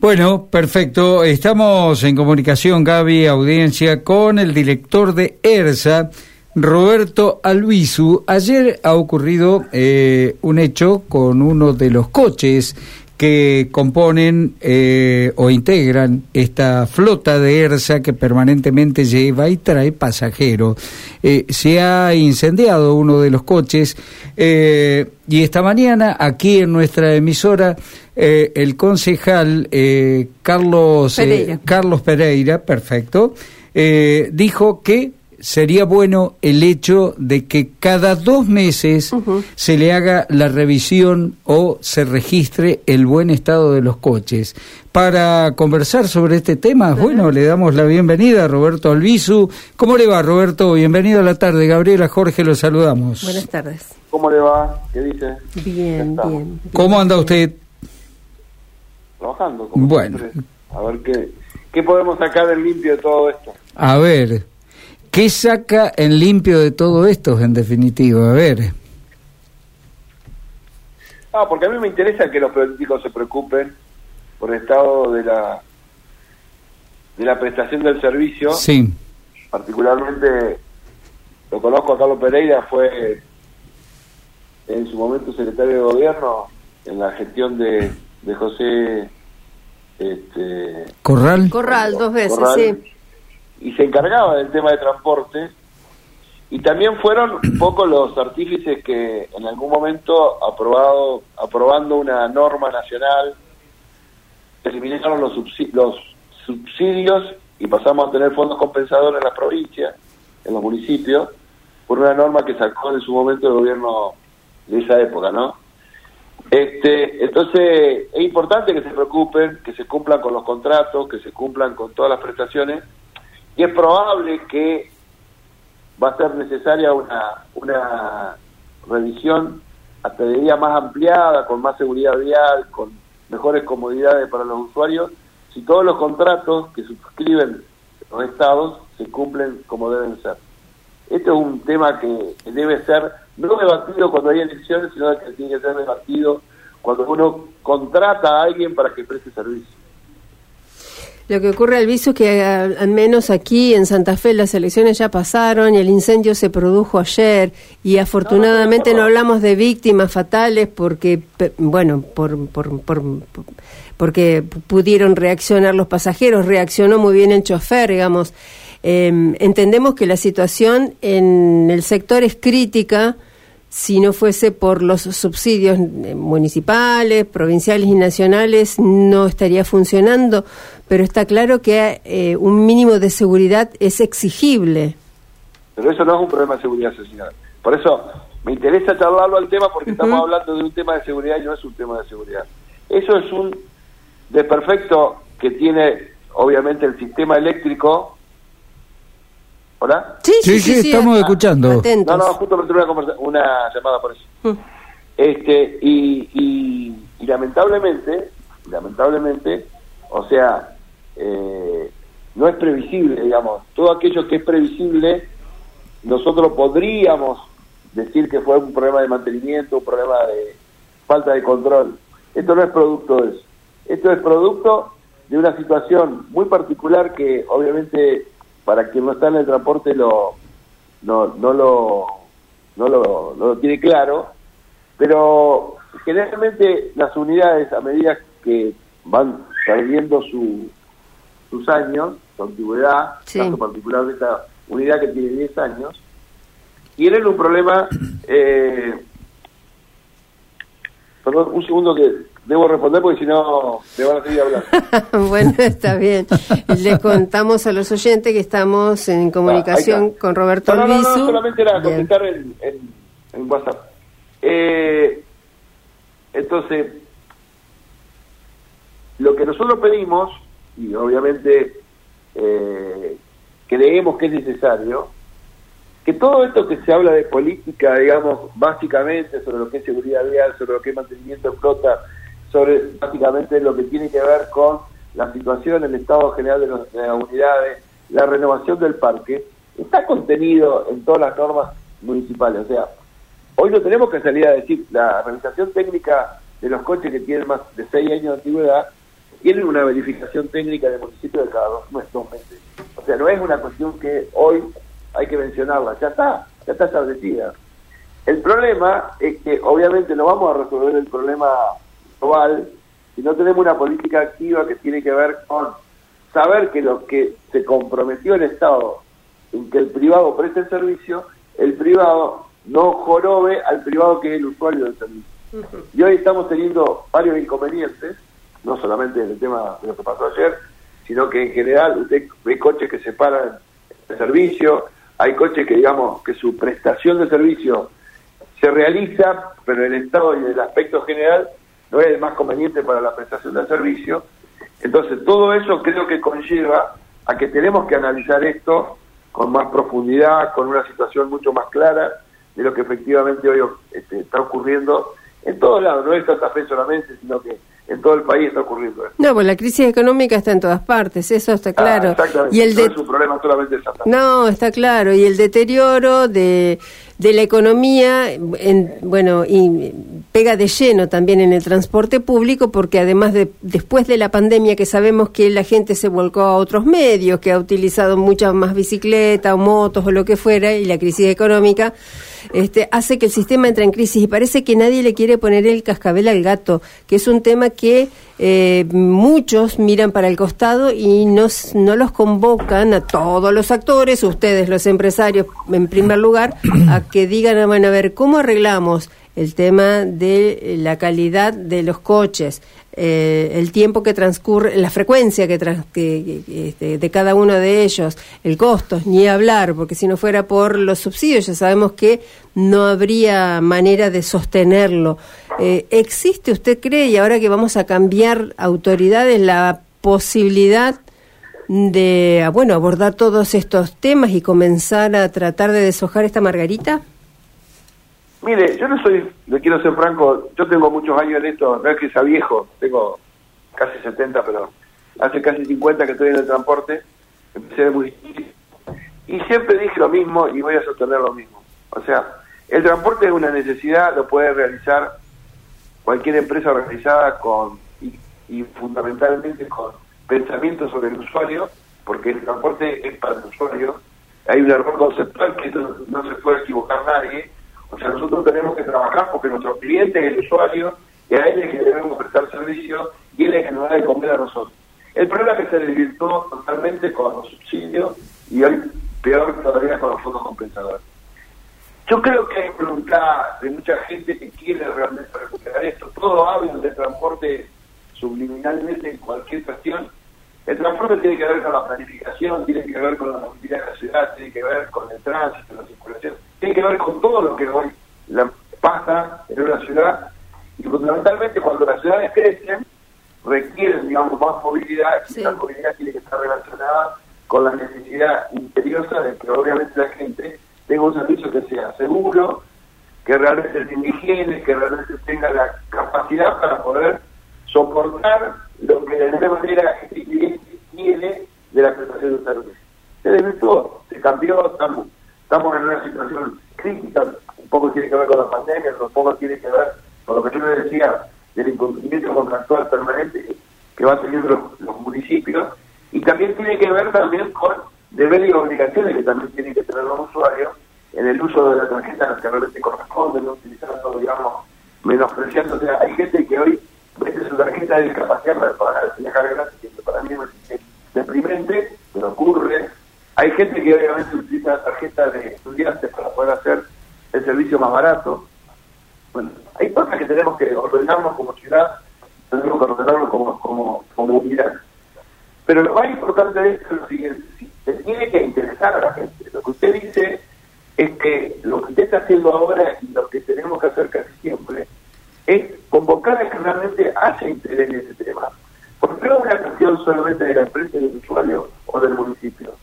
Bueno, perfecto. Estamos en comunicación, Gaby, audiencia, con el director de ERSA, Roberto Albizu. Ayer ha ocurrido eh, un hecho con uno de los coches que componen eh, o integran esta flota de ERSA que permanentemente lleva y trae pasajeros. Eh, se ha incendiado uno de los coches eh, y esta mañana aquí en nuestra emisora el concejal Carlos Pereira. Carlos Pereira, perfecto, dijo que sería bueno el hecho de que cada dos meses se le haga la revisión o se registre el buen estado de los coches. Para conversar sobre este tema, bueno, le damos la bienvenida a Roberto Albizu. ¿Cómo le va, Roberto? Bienvenido a la tarde. Gabriela Jorge, lo saludamos. Buenas tardes. ¿Cómo le va? ¿Qué dice? Bien, bien. ¿Cómo anda usted? Trabajando. bueno. A ver qué, qué podemos sacar del limpio de todo esto. A ver, ¿Qué saca en limpio de todo esto, en definitiva? A ver. Ah, porque a mí me interesa que los políticos se preocupen por el estado de la de la prestación del servicio. Sí. Particularmente lo conozco a Carlos Pereira, fue en su momento secretario de gobierno en la gestión de, de José este, Corral. Corral, dos veces, sí y se encargaba del tema de transporte y también fueron un poco los artífices que en algún momento aprobado aprobando una norma nacional eliminaron los, los subsidios y pasamos a tener fondos compensadores en las provincias, en los municipios, por una norma que sacó en su momento el gobierno de esa época, ¿no? Este, entonces es importante que se preocupen, que se cumplan con los contratos, que se cumplan con todas las prestaciones y es probable que va a ser necesaria una, una revisión hasta de día más ampliada, con más seguridad vial, con mejores comodidades para los usuarios, si todos los contratos que suscriben los estados se cumplen como deben ser. Este es un tema que debe ser no debatido cuando hay elecciones, sino que tiene que ser debatido cuando uno contrata a alguien para que preste servicio. Lo que ocurre, Alviso, es que al menos aquí en Santa Fe las elecciones ya pasaron y el incendio se produjo ayer y afortunadamente no, hablamos de víctimas fatales porque, bueno, por, por, por, porque pudieron reaccionar los pasajeros, reaccionó muy bien el chofer, digamos. Em, entendemos que la situación en el sector es crítica si no fuese por los subsidios municipales, provinciales y nacionales, no estaría funcionando, pero está claro que eh, un mínimo de seguridad es exigible. Pero eso no es un problema de seguridad, señora. Por eso me interesa charlarlo al tema porque estamos hablando de un tema de seguridad y no es un tema de seguridad. Eso es un desperfecto que tiene obviamente el sistema eléctrico ¿Hola? Sí, sí, sí, estamos escuchando. No, no, justo me tuve una, una llamada por eso. Mm. Este, y, y, lamentablemente, lamentablemente, o sea, eh, no es previsible, digamos. Todo aquello que es previsible, nosotros podríamos decir que fue un problema de mantenimiento, un problema de falta de control. Esto no es producto de eso. Esto es producto de una situación muy particular que obviamente para quien no está en el transporte lo, no, no, lo, no, lo, no lo tiene claro, pero generalmente las unidades, a medida que van perdiendo su, sus años, su antigüedad, caso particular de esta unidad que tiene 10 años, tienen un problema. Eh, perdón, un segundo que debo responder porque si no me van a seguir hablando. bueno, está bien. Le contamos a los oyentes que estamos en comunicación con Roberto no, no, no, solamente era comentar en, en, WhatsApp. Eh, entonces, lo que nosotros pedimos, y obviamente eh, creemos que es necesario, que todo esto que se habla de política, digamos, básicamente sobre lo que es seguridad vial, sobre lo que es mantenimiento de flota, sobre básicamente lo que tiene que ver con la situación, el estado general de, las unidades, la renovación del parque, está contenido en todas las normas municipales. O sea, hoy no tenemos que salir a decir, la realización técnica de los coches que tienen más de 6 años de antigüedad tienen una verificación técnica del municipio de cada dos, dos meses. O sea, no es una cuestión que hoy hay que mencionarla, ya está, ya está establecida. El problema es que obviamente no vamos a resolver el problema global si no tenemos una política activa que tiene que ver con saber que lo que se comprometió el Estado en que el privado preste el servicio, el privado no jorobe al privado que es el usuario del servicio. Y hoy estamos teniendo varios inconvenientes, no solamente en el tema de lo que pasó ayer, sino que en general usted ve coches que se paran el servicio, hay coches que digamos que su prestación de servicio se realiza, pero el estado y el aspecto general no es el más conveniente para la prestación del servicio. Entonces todo eso creo que conlleva a que tenemos que analizar esto con más profundidad, con una situación mucho más clara de lo que efectivamente hoy este, está ocurriendo en todos lados, no es Santa Fe solamente, sino que en todo el país está ocurriendo esto. No, pues la crisis económica está en todas partes, eso está ah, claro. y el no es un problema solamente de. No, está claro, y el deterioro de, de la economía, en, bueno, y pega de lleno también en el transporte público, porque además de después de la pandemia que sabemos que la gente se volcó a otros medios, que ha utilizado muchas más bicicletas o motos o lo que fuera, y la crisis económica este, hace que el sistema entre en crisis y parece que nadie le quiere poner el cascabel al gato, que es un tema que eh, muchos miran para el costado y no, no los convocan a todos los actores, ustedes los empresarios en primer lugar, a que digan, bueno, a ver, ¿cómo arreglamos el tema de la calidad de los coches, eh, el tiempo que transcurre, la frecuencia que, este, de cada uno de ellos, el costo, ni hablar, porque si no fuera por los subsidios ya sabemos que no habría manera de sostenerlo. Eh, ¿Existe, usted cree, y ahora que vamos a cambiar autoridades, la posibilidad de, bueno, abordar todos estos temas y comenzar a tratar de deshojar esta margarita? Mire, yo no soy, le quiero ser franco, yo tengo muchos años en esto, no es que sea viejo, tengo casi 70, pero hace casi 50 que estoy en el transporte, empecé muy difícil, y siempre dije lo mismo y voy a sostener lo mismo. O sea, el transporte es una necesidad, lo puede realizar cualquier empresa organizada con y, fundamentalmente con pensamiento sobre el usuario, porque el transporte es para el usuario. Hay un error conceptual que no se puede equivocar nadie o sea, nosotros tenemos que trabajar porque nuestro cliente es el usuario y a él es que debemos prestar servicio y él es que nos da de comer a nosotros. El problema es que se desvirtuó totalmente con los subsidios y hoy peor todavía con los fondos compensadores. Yo creo que hay voluntad de mucha gente que quiere realmente recuperar esto. Todo habla de transporte subliminalmente en cualquier cuestión. El transporte tiene que ver con la planificación, tiene que ver con la movilidad de la ciudad, tiene que ver con el tránsito, la circulación tiene que ver con todo lo que hoy la pasa en una ciudad y fundamentalmente cuando las ciudades crecen requieren digamos más movilidad y esa movilidad tiene que estar relacionada con la necesidad imperiosa de que obviamente la gente tenga un servicio que sea seguro que realmente tenga higiene que realmente tenga la capacidad para poder soportar lo que de alguna manera este cliente tiene de la prestación de un servicio. Se desvirtuó, se cambió, estamos estamos en una situación crítica, un poco tiene que ver con la pandemia, un poco tiene que ver con lo que yo le decía del incumplimiento contractual permanente que van teniendo los, municipios y también tiene que ver también con deberes y obligaciones que también tienen que tener los usuarios en el uso de la tarjeta que realmente corresponde, no utilizando, digamos, menospreciando. O sea, hay gente que hoy mete su tarjeta de discapacidad para pagar viajar gratis, que para mí es deprimente, pero ocurre hay gente que obviamente utiliza la tarjeta de estudiantes para poder hacer el servicio más barato. Bueno, hay cosas que tenemos que ordenarnos como ciudad, tenemos que ordenarnos como, como, como unidad. Pero lo más importante de esto es lo siguiente, se tiene que interesar a la gente. Lo que usted dice es que lo que usted está haciendo ahora y lo que tenemos que hacer casi siempre es convocar a que realmente haya interés en ese tema. Porque no es una cuestión solamente de la empresa, del usuario o del municipio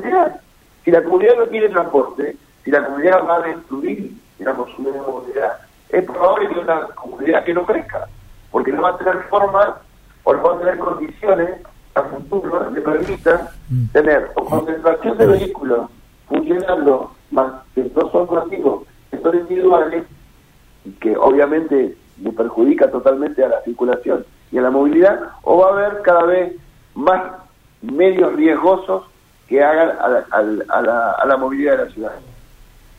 comunidad. Si la comunidad no tiene transporte, si la comunidad va a destruir, digamos, su movilidad, es probable que una comunidad que no crezca, porque no va a tener forma o no va a tener condiciones a futuro que permitan mm. tener concentración de vehículos funcionando más que no son masivos, que son individuales y que obviamente le perjudica totalmente a la circulación y a la movilidad, o va a haber cada vez más medios riesgosos que hagan a la, a la, a la movilidad de la ciudad.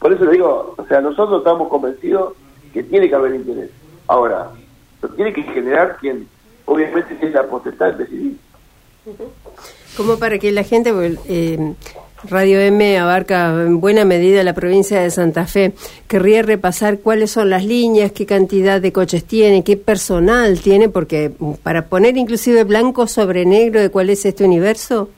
Por eso le digo, o sea, nosotros estamos convencidos que tiene que haber interés. Ahora, lo tiene que generar quien obviamente tiene la potestad de decidir. Como para que la gente, eh, Radio M abarca en buena medida la provincia de Santa Fe, querría repasar cuáles son las líneas, qué cantidad de coches tiene, qué personal tiene, porque para poner inclusive blanco sobre negro de cuál es este universo.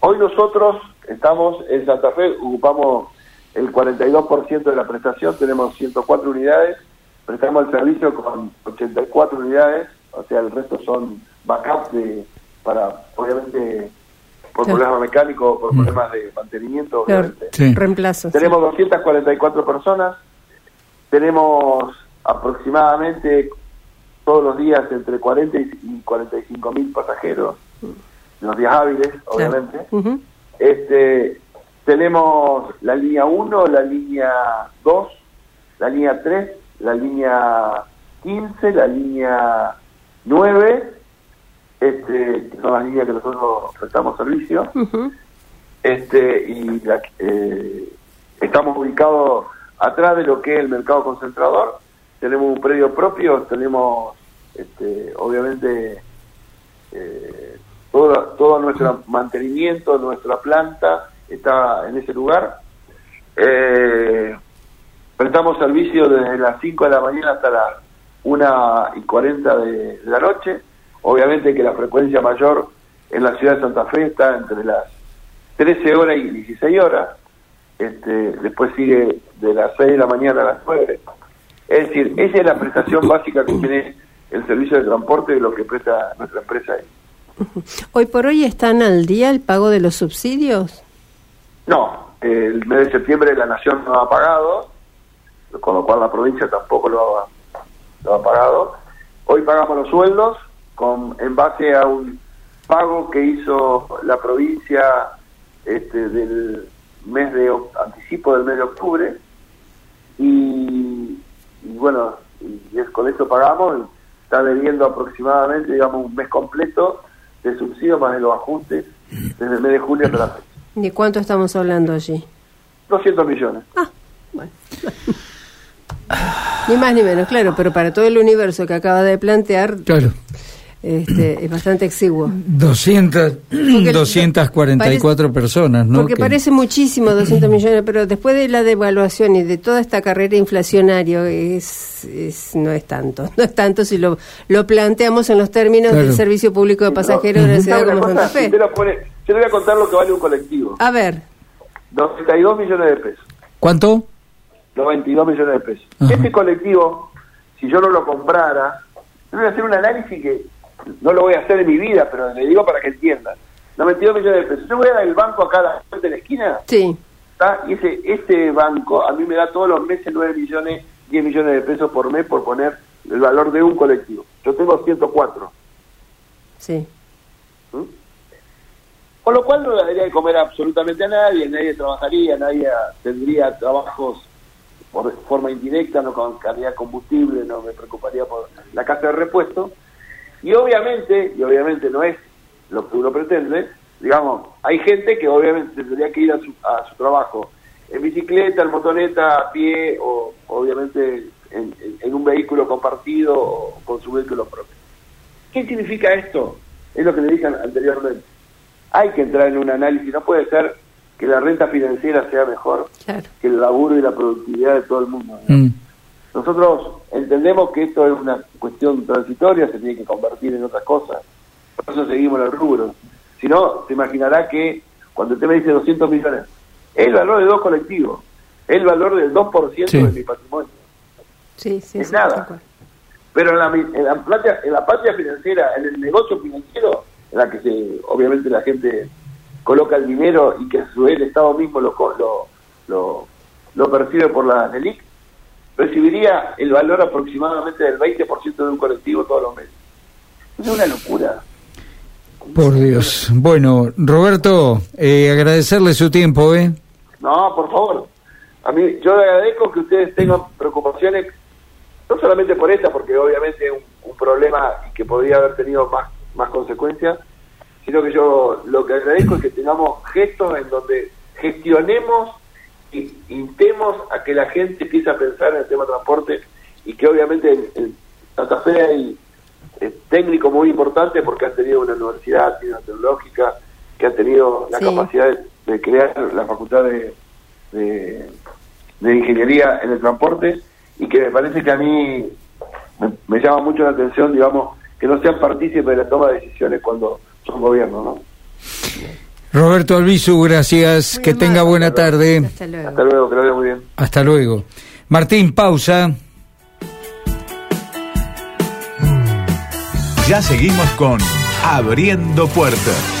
Hoy nosotros estamos en Santa Fe, ocupamos el 42% de la prestación, tenemos 104 unidades, prestamos el servicio con 84 unidades, o sea, el resto son backups de, para, obviamente, por problemas mecánicos, por mm. problemas de mantenimiento, obviamente. Reemplazo. Tenemos 244 personas, tenemos aproximadamente todos los días entre 40 y 45 mil pasajeros, mm. Los días hábiles, obviamente. este Tenemos la línea 1, la línea 2, la línea 3, la línea 15, la línea 9, este, que son las líneas que nosotros prestamos servicio, este, y eh, estamos ubicados atrás de lo que es el mercado concentrador, tenemos un predio propio, tenemos este, obviamente eh, todo, todo nuestro mantenimiento, nuestra planta está en ese lugar. Eh, prestamos servicio desde las 5 de la mañana hasta las 1 y 40 de, la noche. Obviamente que la frecuencia mayor en la ciudad de Santa Fe está entre las 13 horas y 16 horas. Este, después sigue de las 6 de la mañana a las 9. Es decir, esa es la prestación básica que tiene el servicio de transporte de lo que presta nuestra empresa ¿Hoy por hoy están al día el pago de los subsidios? No, el mes de septiembre la Nación no ha pagado, con lo cual la provincia tampoco lo ha, lo ha pagado. Hoy pagamos los sueldos con en base a un pago que hizo la provincia este, del mes de anticipo del mes de octubre y, bueno y es, con eso pagamos está debiendo aproximadamente digamos un mes completo de subsidio más de los ajustes desde el mes de julio hasta la fecha ¿De cuánto estamos hablando allí? 200 millones. Ah, bueno. ni más ni menos, claro, pero para todo el universo que acaba de plantear, claro. Este, es bastante exiguo. 200, 244 personas, ¿no? Porque parece muchísimo 200 millones, pero después de la devaluación y de toda esta carrera inflacionaria, es, no es tanto. No es tanto si lo, lo planteamos en los términos del servicio público de pasajeros de la ciudad como Santa Fe. Yo le voy a contar lo que vale un colectivo. A ver. 92 millones de pesos. ¿Cuánto? 92 millones de pesos. Este colectivo, si yo no lo comprara, yo voy a hacer un análisis que no lo voy a hacer en mi vida, pero le digo para que entiendan. 92 millones de pesos. Yo voy a dar el banco acá a la de la esquina. Sí. Y ese, ese banco a mí me da todos los meses 9 millones, 10 millones de pesos por mes por poner el valor de un colectivo. Yo tengo 104. Sí. ¿Mm? Con lo cual no le daría de comer absolutamente a nadie, nadie trabajaría, nadie tendría trabajos por forma indirecta, no con calidad de combustible, no me preocuparía por la casa de repuesto. Y obviamente, y obviamente no es lo que uno pretende, digamos, hay gente que obviamente tendría que ir a su, a su trabajo en bicicleta, en motoneta, a pie o obviamente en, en, un vehículo compartido o con su vehículo propio. ¿Qué significa esto? Es lo que le dije anteriormente hay que entrar en un análisis, no puede ser que la renta financiera sea mejor que el laburo y la productividad de todo el mundo. Mm. Nosotros entendemos que esto es una cuestión transitoria, se tiene que convertir en otras cosas, por eso seguimos el rubro. Si no, se imaginará que cuando usted me dice 200 millones, es el valor de dos colectivos, es el valor del 2% de mi patrimonio. Sí, sí, es nada. Pero en la, en, la, en la patria financiera, en el negocio financiero, en la que se, obviamente la gente coloca el dinero y que a su vez el Estado mismo lo, lo, lo, percibe por la DELIC, recibiría el valor aproximadamente del 20% de un colectivo todos los meses. Es una locura. Por Dios. Bueno, Roberto, eh, agradecerle su tiempo, ¿eh? No, por favor. A mí, yo le agradezco que ustedes tengan preocupaciones, no solamente por esta, porque obviamente es un, un problema que podría haber tenido más, más consecuencias, sino que yo lo que agradezco es que tengamos gestos en donde gestionemos y intemos a que la gente empiece a pensar en el tema de transporte y que obviamente en, Santa Fe hay eh, técnicos muy importantes porque han tenido una universidad, una tecnológica, que han tenido la capacidad de, crear la facultad de, de, ingeniería en el transporte y que me parece que a mí me, llama mucho la atención, digamos, que no sean partícipes de la toma de decisiones cuando son gobiernos, ¿no? Roberto Albizu, gracias. que tenga buena tarde. Hasta luego. Hasta luego, que lo vea muy bien. Hasta luego. Martín, pausa. Ya seguimos con Abriendo Puertas.